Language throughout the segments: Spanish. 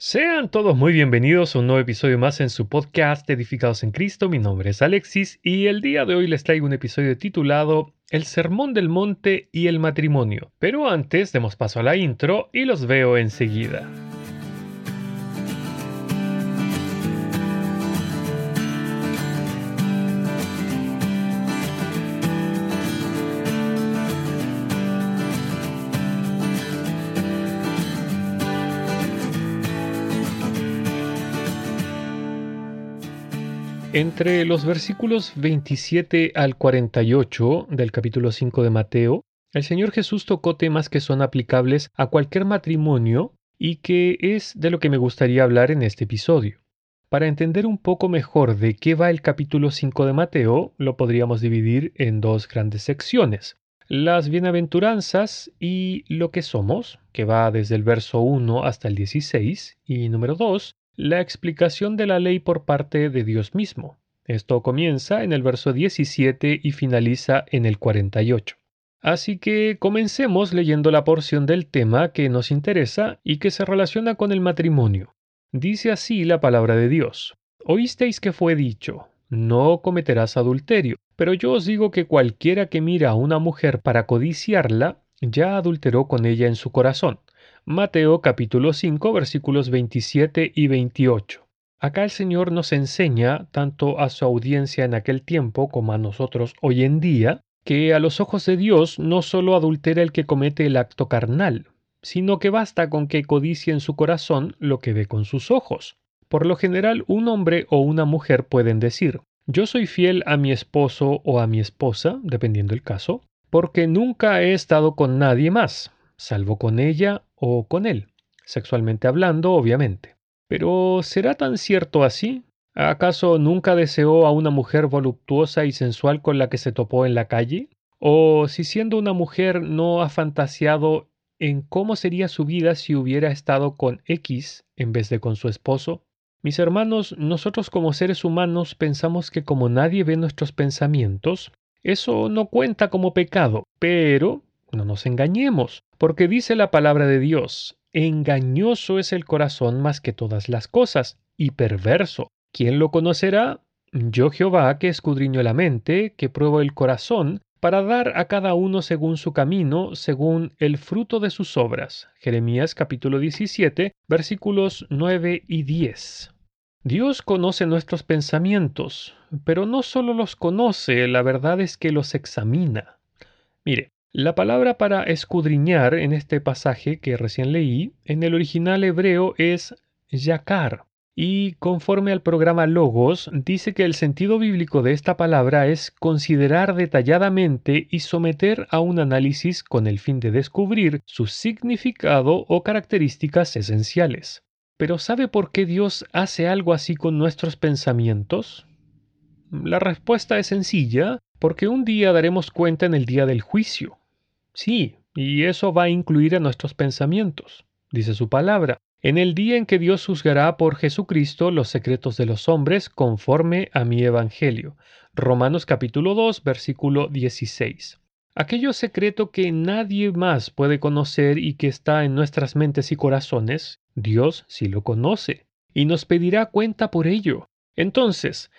Sean todos muy bienvenidos a un nuevo episodio más en su podcast Edificados en Cristo. Mi nombre es Alexis y el día de hoy les traigo un episodio titulado El Sermón del Monte y el Matrimonio. Pero antes demos paso a la intro y los veo enseguida. Entre los versículos 27 al 48 del capítulo 5 de Mateo, el Señor Jesús tocó temas que son aplicables a cualquier matrimonio y que es de lo que me gustaría hablar en este episodio. Para entender un poco mejor de qué va el capítulo 5 de Mateo, lo podríamos dividir en dos grandes secciones. Las bienaventuranzas y lo que somos, que va desde el verso 1 hasta el 16, y número 2, la explicación de la ley por parte de Dios mismo. Esto comienza en el verso 17 y finaliza en el 48. Así que comencemos leyendo la porción del tema que nos interesa y que se relaciona con el matrimonio. Dice así la palabra de Dios. Oísteis que fue dicho, no cometerás adulterio, pero yo os digo que cualquiera que mira a una mujer para codiciarla, ya adulteró con ella en su corazón. Mateo capítulo 5 versículos 27 y 28. Acá el Señor nos enseña, tanto a su audiencia en aquel tiempo como a nosotros hoy en día, que a los ojos de Dios no solo adultera el que comete el acto carnal, sino que basta con que codicie en su corazón lo que ve con sus ojos. Por lo general, un hombre o una mujer pueden decir, yo soy fiel a mi esposo o a mi esposa, dependiendo el caso, porque nunca he estado con nadie más, salvo con ella o con él, sexualmente hablando, obviamente. Pero ¿será tan cierto así? ¿Acaso nunca deseó a una mujer voluptuosa y sensual con la que se topó en la calle? ¿O si siendo una mujer no ha fantaseado en cómo sería su vida si hubiera estado con X en vez de con su esposo? Mis hermanos, nosotros como seres humanos pensamos que como nadie ve nuestros pensamientos, eso no cuenta como pecado, pero no nos engañemos, porque dice la palabra de Dios, engañoso es el corazón más que todas las cosas, y perverso. ¿Quién lo conocerá? Yo Jehová, que escudriño la mente, que pruebo el corazón, para dar a cada uno según su camino, según el fruto de sus obras. Jeremías capítulo 17, versículos 9 y 10. Dios conoce nuestros pensamientos, pero no solo los conoce, la verdad es que los examina. Mire, la palabra para escudriñar en este pasaje que recién leí, en el original hebreo es yakar. Y conforme al programa Logos, dice que el sentido bíblico de esta palabra es considerar detalladamente y someter a un análisis con el fin de descubrir su significado o características esenciales. Pero ¿sabe por qué Dios hace algo así con nuestros pensamientos? La respuesta es sencilla, porque un día daremos cuenta en el día del juicio. Sí, y eso va a incluir a nuestros pensamientos, dice su palabra, en el día en que Dios juzgará por Jesucristo los secretos de los hombres conforme a mi evangelio. Romanos capítulo 2, versículo 16. Aquello secreto que nadie más puede conocer y que está en nuestras mentes y corazones, Dios sí lo conoce, y nos pedirá cuenta por ello. Entonces,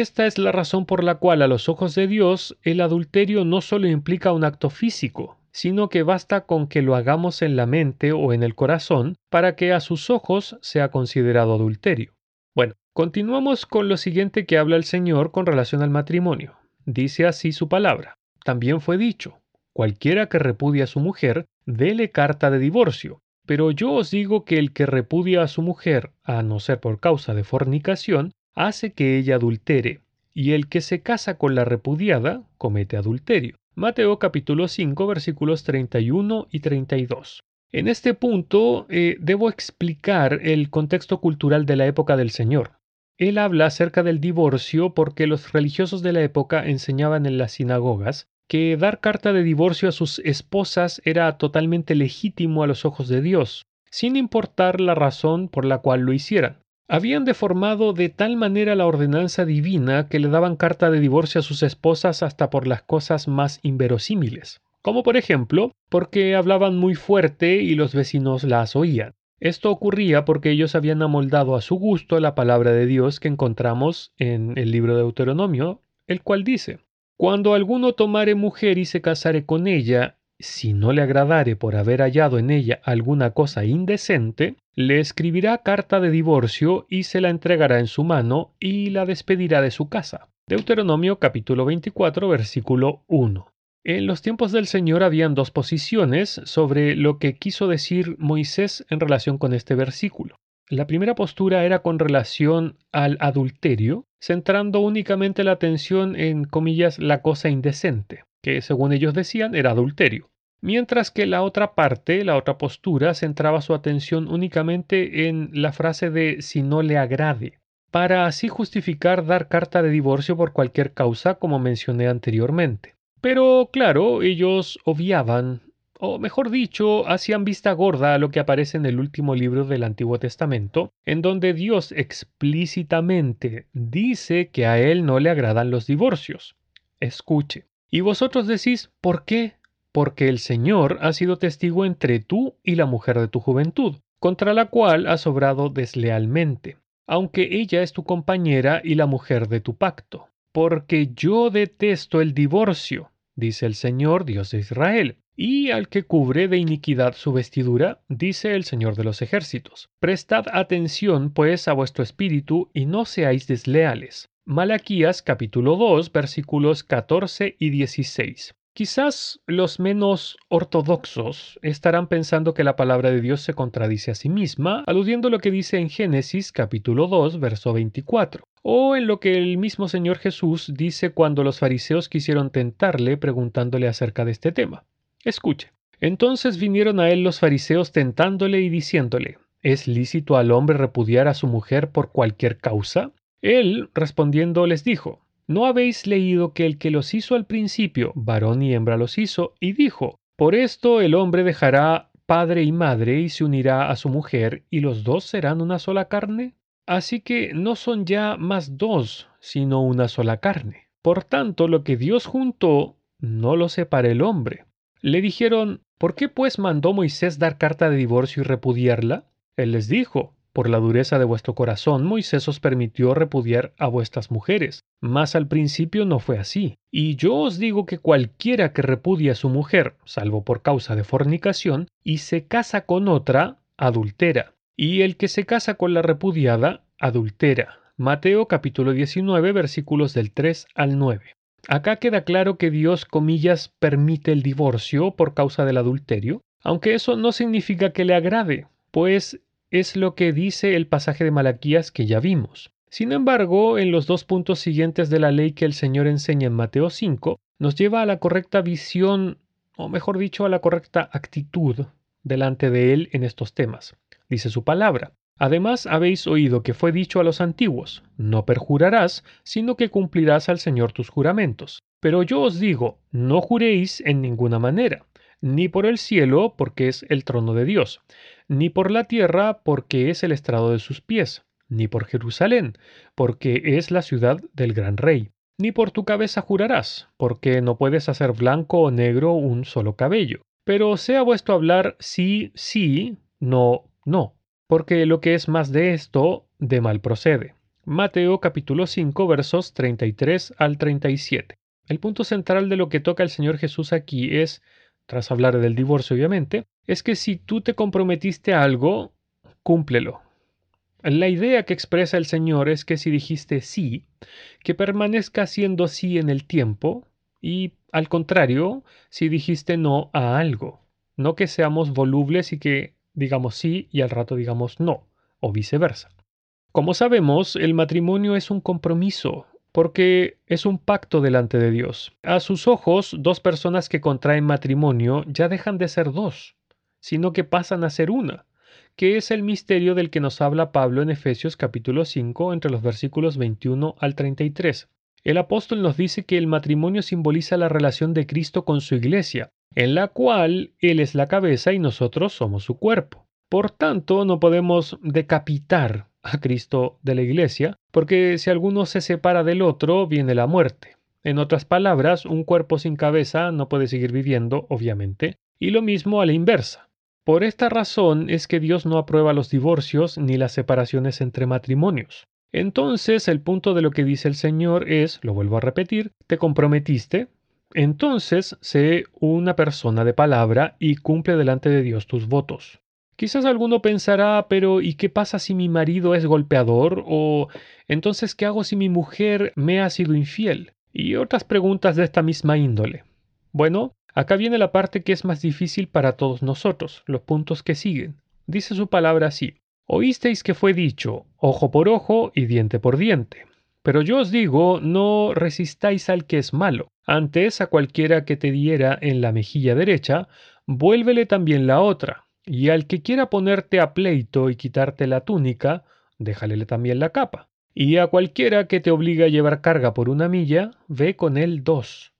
esta es la razón por la cual a los ojos de Dios el adulterio no solo implica un acto físico, sino que basta con que lo hagamos en la mente o en el corazón para que a sus ojos sea considerado adulterio. Bueno, continuamos con lo siguiente que habla el Señor con relación al matrimonio. Dice así su palabra. También fue dicho, cualquiera que repudia a su mujer, dele carta de divorcio. Pero yo os digo que el que repudia a su mujer, a no ser por causa de fornicación, hace que ella adultere, y el que se casa con la repudiada comete adulterio. Mateo capítulo 5 versículos 31 y 32. En este punto eh, debo explicar el contexto cultural de la época del Señor. Él habla acerca del divorcio porque los religiosos de la época enseñaban en las sinagogas que dar carta de divorcio a sus esposas era totalmente legítimo a los ojos de Dios, sin importar la razón por la cual lo hicieran habían deformado de tal manera la ordenanza divina que le daban carta de divorcio a sus esposas hasta por las cosas más inverosímiles, como por ejemplo porque hablaban muy fuerte y los vecinos las oían. Esto ocurría porque ellos habían amoldado a su gusto la palabra de Dios que encontramos en el libro de Deuteronomio, el cual dice, Cuando alguno tomare mujer y se casare con ella, si no le agradare por haber hallado en ella alguna cosa indecente, le escribirá carta de divorcio y se la entregará en su mano y la despedirá de su casa. Deuteronomio capítulo 24 versículo 1. En los tiempos del Señor habían dos posiciones sobre lo que quiso decir Moisés en relación con este versículo. La primera postura era con relación al adulterio, centrando únicamente la atención en comillas la cosa indecente, que según ellos decían era adulterio mientras que la otra parte, la otra postura, centraba su atención únicamente en la frase de si no le agrade, para así justificar dar carta de divorcio por cualquier causa, como mencioné anteriormente. Pero claro, ellos obviaban, o mejor dicho, hacían vista gorda a lo que aparece en el último libro del Antiguo Testamento, en donde Dios explícitamente dice que a él no le agradan los divorcios. Escuche. Y vosotros decís, ¿por qué? Porque el Señor ha sido testigo entre tú y la mujer de tu juventud, contra la cual has obrado deslealmente, aunque ella es tu compañera y la mujer de tu pacto. Porque yo detesto el divorcio, dice el Señor Dios de Israel, y al que cubre de iniquidad su vestidura, dice el Señor de los ejércitos. Prestad atención, pues, a vuestro espíritu y no seáis desleales. Malaquías capítulo 2 versículos 14 y 16. Quizás los menos ortodoxos estarán pensando que la palabra de Dios se contradice a sí misma, aludiendo a lo que dice en Génesis capítulo 2, verso 24, o en lo que el mismo Señor Jesús dice cuando los fariseos quisieron tentarle preguntándole acerca de este tema. Escuche. Entonces vinieron a él los fariseos tentándole y diciéndole, ¿Es lícito al hombre repudiar a su mujer por cualquier causa? Él, respondiendo, les dijo, ¿No habéis leído que el que los hizo al principio, varón y hembra los hizo, y dijo, Por esto el hombre dejará padre y madre y se unirá a su mujer, y los dos serán una sola carne? Así que no son ya más dos, sino una sola carne. Por tanto, lo que Dios juntó, no lo separa el hombre. Le dijeron, ¿por qué pues mandó Moisés dar carta de divorcio y repudiarla? Él les dijo, por la dureza de vuestro corazón, Moisés os permitió repudiar a vuestras mujeres, mas al principio no fue así. Y yo os digo que cualquiera que repudie a su mujer, salvo por causa de fornicación, y se casa con otra, adultera. Y el que se casa con la repudiada, adultera. Mateo capítulo 19 versículos del 3 al 9. Acá queda claro que Dios, comillas, permite el divorcio por causa del adulterio, aunque eso no significa que le agrade, pues es lo que dice el pasaje de Malaquías que ya vimos. Sin embargo, en los dos puntos siguientes de la ley que el Señor enseña en Mateo 5, nos lleva a la correcta visión, o mejor dicho, a la correcta actitud delante de Él en estos temas. Dice su palabra. Además habéis oído que fue dicho a los antiguos, no perjurarás, sino que cumplirás al Señor tus juramentos. Pero yo os digo, no juréis en ninguna manera, ni por el cielo, porque es el trono de Dios, ni por la tierra, porque es el estrado de sus pies, ni por Jerusalén, porque es la ciudad del gran rey, ni por tu cabeza jurarás, porque no puedes hacer blanco o negro un solo cabello. Pero sea vuestro hablar sí, sí, no, no, porque lo que es más de esto, de mal procede. Mateo capítulo 5 versos 33 al 37. El punto central de lo que toca el Señor Jesús aquí es tras hablar del divorcio obviamente, es que si tú te comprometiste a algo, cúmplelo. La idea que expresa el Señor es que si dijiste sí, que permanezca siendo sí en el tiempo, y al contrario, si dijiste no a algo, no que seamos volubles y que digamos sí y al rato digamos no, o viceversa. Como sabemos, el matrimonio es un compromiso, porque es un pacto delante de Dios. A sus ojos, dos personas que contraen matrimonio ya dejan de ser dos, sino que pasan a ser una, que es el misterio del que nos habla Pablo en Efesios capítulo 5 entre los versículos 21 al 33. El apóstol nos dice que el matrimonio simboliza la relación de Cristo con su iglesia, en la cual Él es la cabeza y nosotros somos su cuerpo. Por tanto, no podemos decapitar a Cristo de la Iglesia, porque si alguno se separa del otro, viene la muerte. En otras palabras, un cuerpo sin cabeza no puede seguir viviendo, obviamente, y lo mismo a la inversa. Por esta razón es que Dios no aprueba los divorcios ni las separaciones entre matrimonios. Entonces el punto de lo que dice el Señor es, lo vuelvo a repetir, te comprometiste, entonces sé una persona de palabra y cumple delante de Dios tus votos. Quizás alguno pensará, pero ¿y qué pasa si mi marido es golpeador? o entonces ¿qué hago si mi mujer me ha sido infiel? Y otras preguntas de esta misma índole. Bueno, acá viene la parte que es más difícil para todos nosotros, los puntos que siguen. Dice su palabra así. Oísteis que fue dicho, ojo por ojo y diente por diente. Pero yo os digo, no resistáis al que es malo. Antes a cualquiera que te diera en la mejilla derecha, vuélvele también la otra. Y al que quiera ponerte a pleito y quitarte la túnica, déjale también la capa. Y a cualquiera que te obligue a llevar carga por una milla, ve con él dos.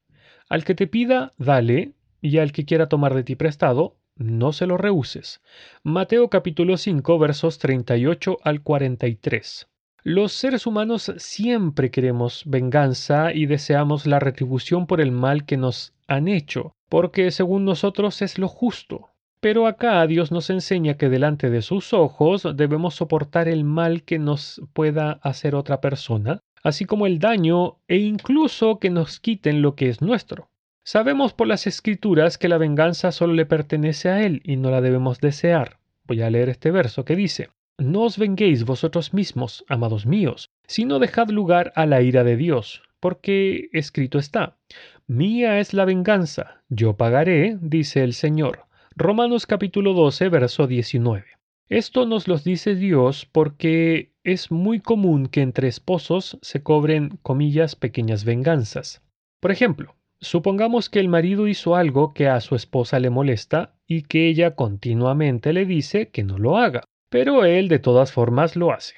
Al que te pida, dale, y al que quiera tomar de ti prestado, no se lo rehuses. Mateo capítulo 5 versos 38 al 43. Los seres humanos siempre queremos venganza y deseamos la retribución por el mal que nos han hecho, porque según nosotros es lo justo. Pero acá Dios nos enseña que delante de sus ojos debemos soportar el mal que nos pueda hacer otra persona, así como el daño e incluso que nos quiten lo que es nuestro. Sabemos por las escrituras que la venganza solo le pertenece a Él y no la debemos desear. Voy a leer este verso que dice, No os venguéis vosotros mismos, amados míos, sino dejad lugar a la ira de Dios, porque escrito está, Mía es la venganza, yo pagaré, dice el Señor. Romanos capítulo 12, verso 19. Esto nos lo dice Dios porque es muy común que entre esposos se cobren, comillas, pequeñas venganzas. Por ejemplo, Supongamos que el marido hizo algo que a su esposa le molesta y que ella continuamente le dice que no lo haga, pero él de todas formas lo hace.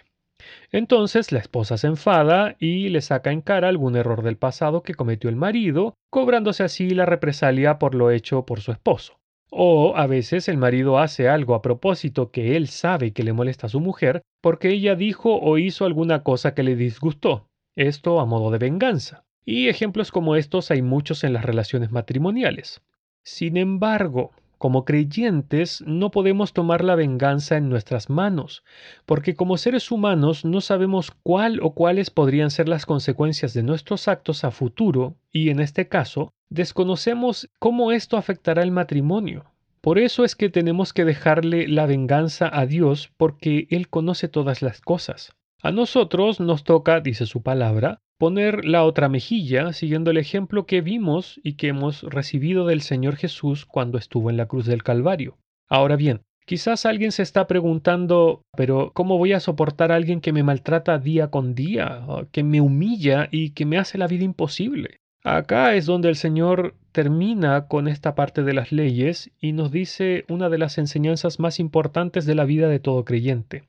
Entonces la esposa se enfada y le saca en cara algún error del pasado que cometió el marido, cobrándose así la represalia por lo hecho por su esposo. O a veces el marido hace algo a propósito que él sabe que le molesta a su mujer porque ella dijo o hizo alguna cosa que le disgustó, esto a modo de venganza. Y ejemplos como estos hay muchos en las relaciones matrimoniales. Sin embargo, como creyentes no podemos tomar la venganza en nuestras manos, porque como seres humanos no sabemos cuál o cuáles podrían ser las consecuencias de nuestros actos a futuro, y en este caso, desconocemos cómo esto afectará el matrimonio. Por eso es que tenemos que dejarle la venganza a Dios, porque Él conoce todas las cosas. A nosotros nos toca, dice su palabra, poner la otra mejilla siguiendo el ejemplo que vimos y que hemos recibido del Señor Jesús cuando estuvo en la cruz del Calvario. Ahora bien, quizás alguien se está preguntando, pero ¿cómo voy a soportar a alguien que me maltrata día con día, que me humilla y que me hace la vida imposible? Acá es donde el Señor termina con esta parte de las leyes y nos dice una de las enseñanzas más importantes de la vida de todo creyente.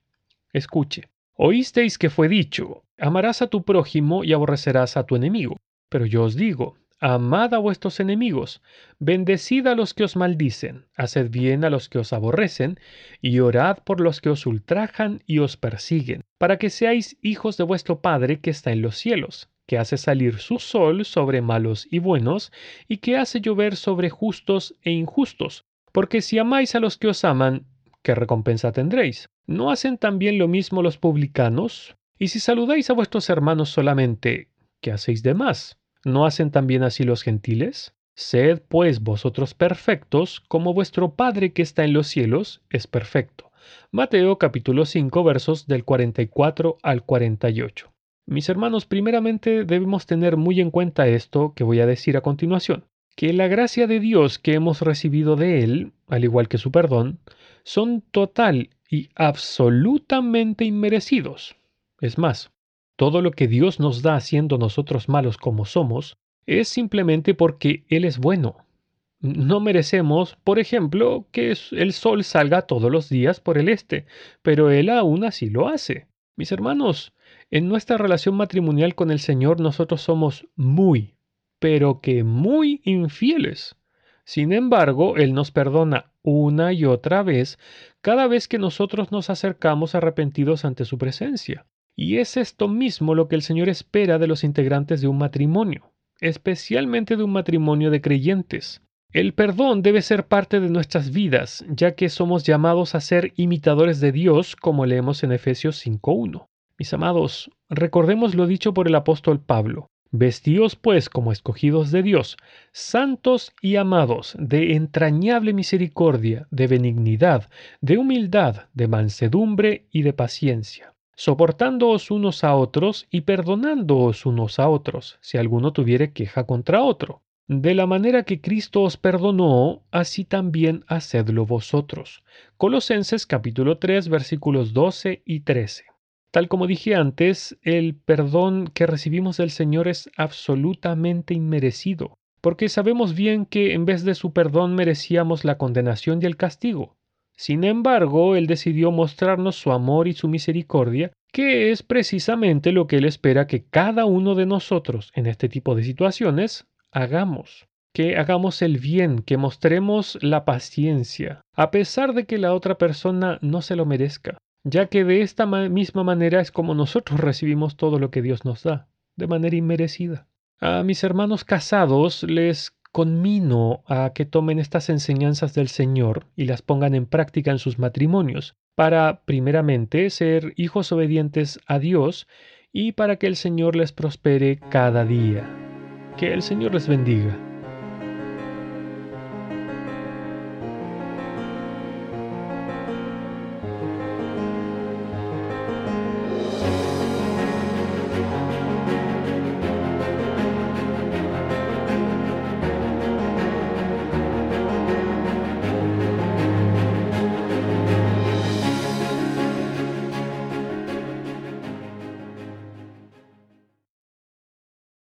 Escuche, oísteis que fue dicho, Amarás a tu prójimo y aborrecerás a tu enemigo. Pero yo os digo, amad a vuestros enemigos, bendecid a los que os maldicen, haced bien a los que os aborrecen, y orad por los que os ultrajan y os persiguen, para que seáis hijos de vuestro Padre que está en los cielos, que hace salir su sol sobre malos y buenos, y que hace llover sobre justos e injustos. Porque si amáis a los que os aman, ¿qué recompensa tendréis? ¿No hacen también lo mismo los publicanos? Y si saludáis a vuestros hermanos solamente, ¿qué hacéis de más? ¿No hacen también así los gentiles? Sed pues vosotros perfectos, como vuestro Padre que está en los cielos es perfecto. Mateo capítulo 5 versos del 44 al 48. Mis hermanos, primeramente debemos tener muy en cuenta esto que voy a decir a continuación, que la gracia de Dios que hemos recibido de Él, al igual que su perdón, son total y absolutamente inmerecidos. Es más, todo lo que Dios nos da siendo nosotros malos como somos, es simplemente porque Él es bueno. No merecemos, por ejemplo, que el sol salga todos los días por el este, pero Él aún así lo hace. Mis hermanos, en nuestra relación matrimonial con el Señor nosotros somos muy, pero que muy infieles. Sin embargo, Él nos perdona una y otra vez cada vez que nosotros nos acercamos arrepentidos ante su presencia. Y es esto mismo lo que el Señor espera de los integrantes de un matrimonio, especialmente de un matrimonio de creyentes. El perdón debe ser parte de nuestras vidas, ya que somos llamados a ser imitadores de Dios, como leemos en Efesios 5.1. Mis amados, recordemos lo dicho por el apóstol Pablo. Vestíos pues como escogidos de Dios, santos y amados, de entrañable misericordia, de benignidad, de humildad, de mansedumbre y de paciencia, soportándoos unos a otros y perdonándoos unos a otros, si alguno tuviere queja contra otro. De la manera que Cristo os perdonó, así también hacedlo vosotros. Colosenses capítulo 3 versículos 12 y 13. Tal como dije antes, el perdón que recibimos del Señor es absolutamente inmerecido, porque sabemos bien que en vez de su perdón merecíamos la condenación y el castigo. Sin embargo, Él decidió mostrarnos su amor y su misericordia, que es precisamente lo que Él espera que cada uno de nosotros en este tipo de situaciones hagamos, que hagamos el bien, que mostremos la paciencia, a pesar de que la otra persona no se lo merezca, ya que de esta misma manera es como nosotros recibimos todo lo que Dios nos da, de manera inmerecida. A mis hermanos casados les conmino a que tomen estas enseñanzas del Señor y las pongan en práctica en sus matrimonios, para, primeramente, ser hijos obedientes a Dios y para que el Señor les prospere cada día. Que el Señor les bendiga.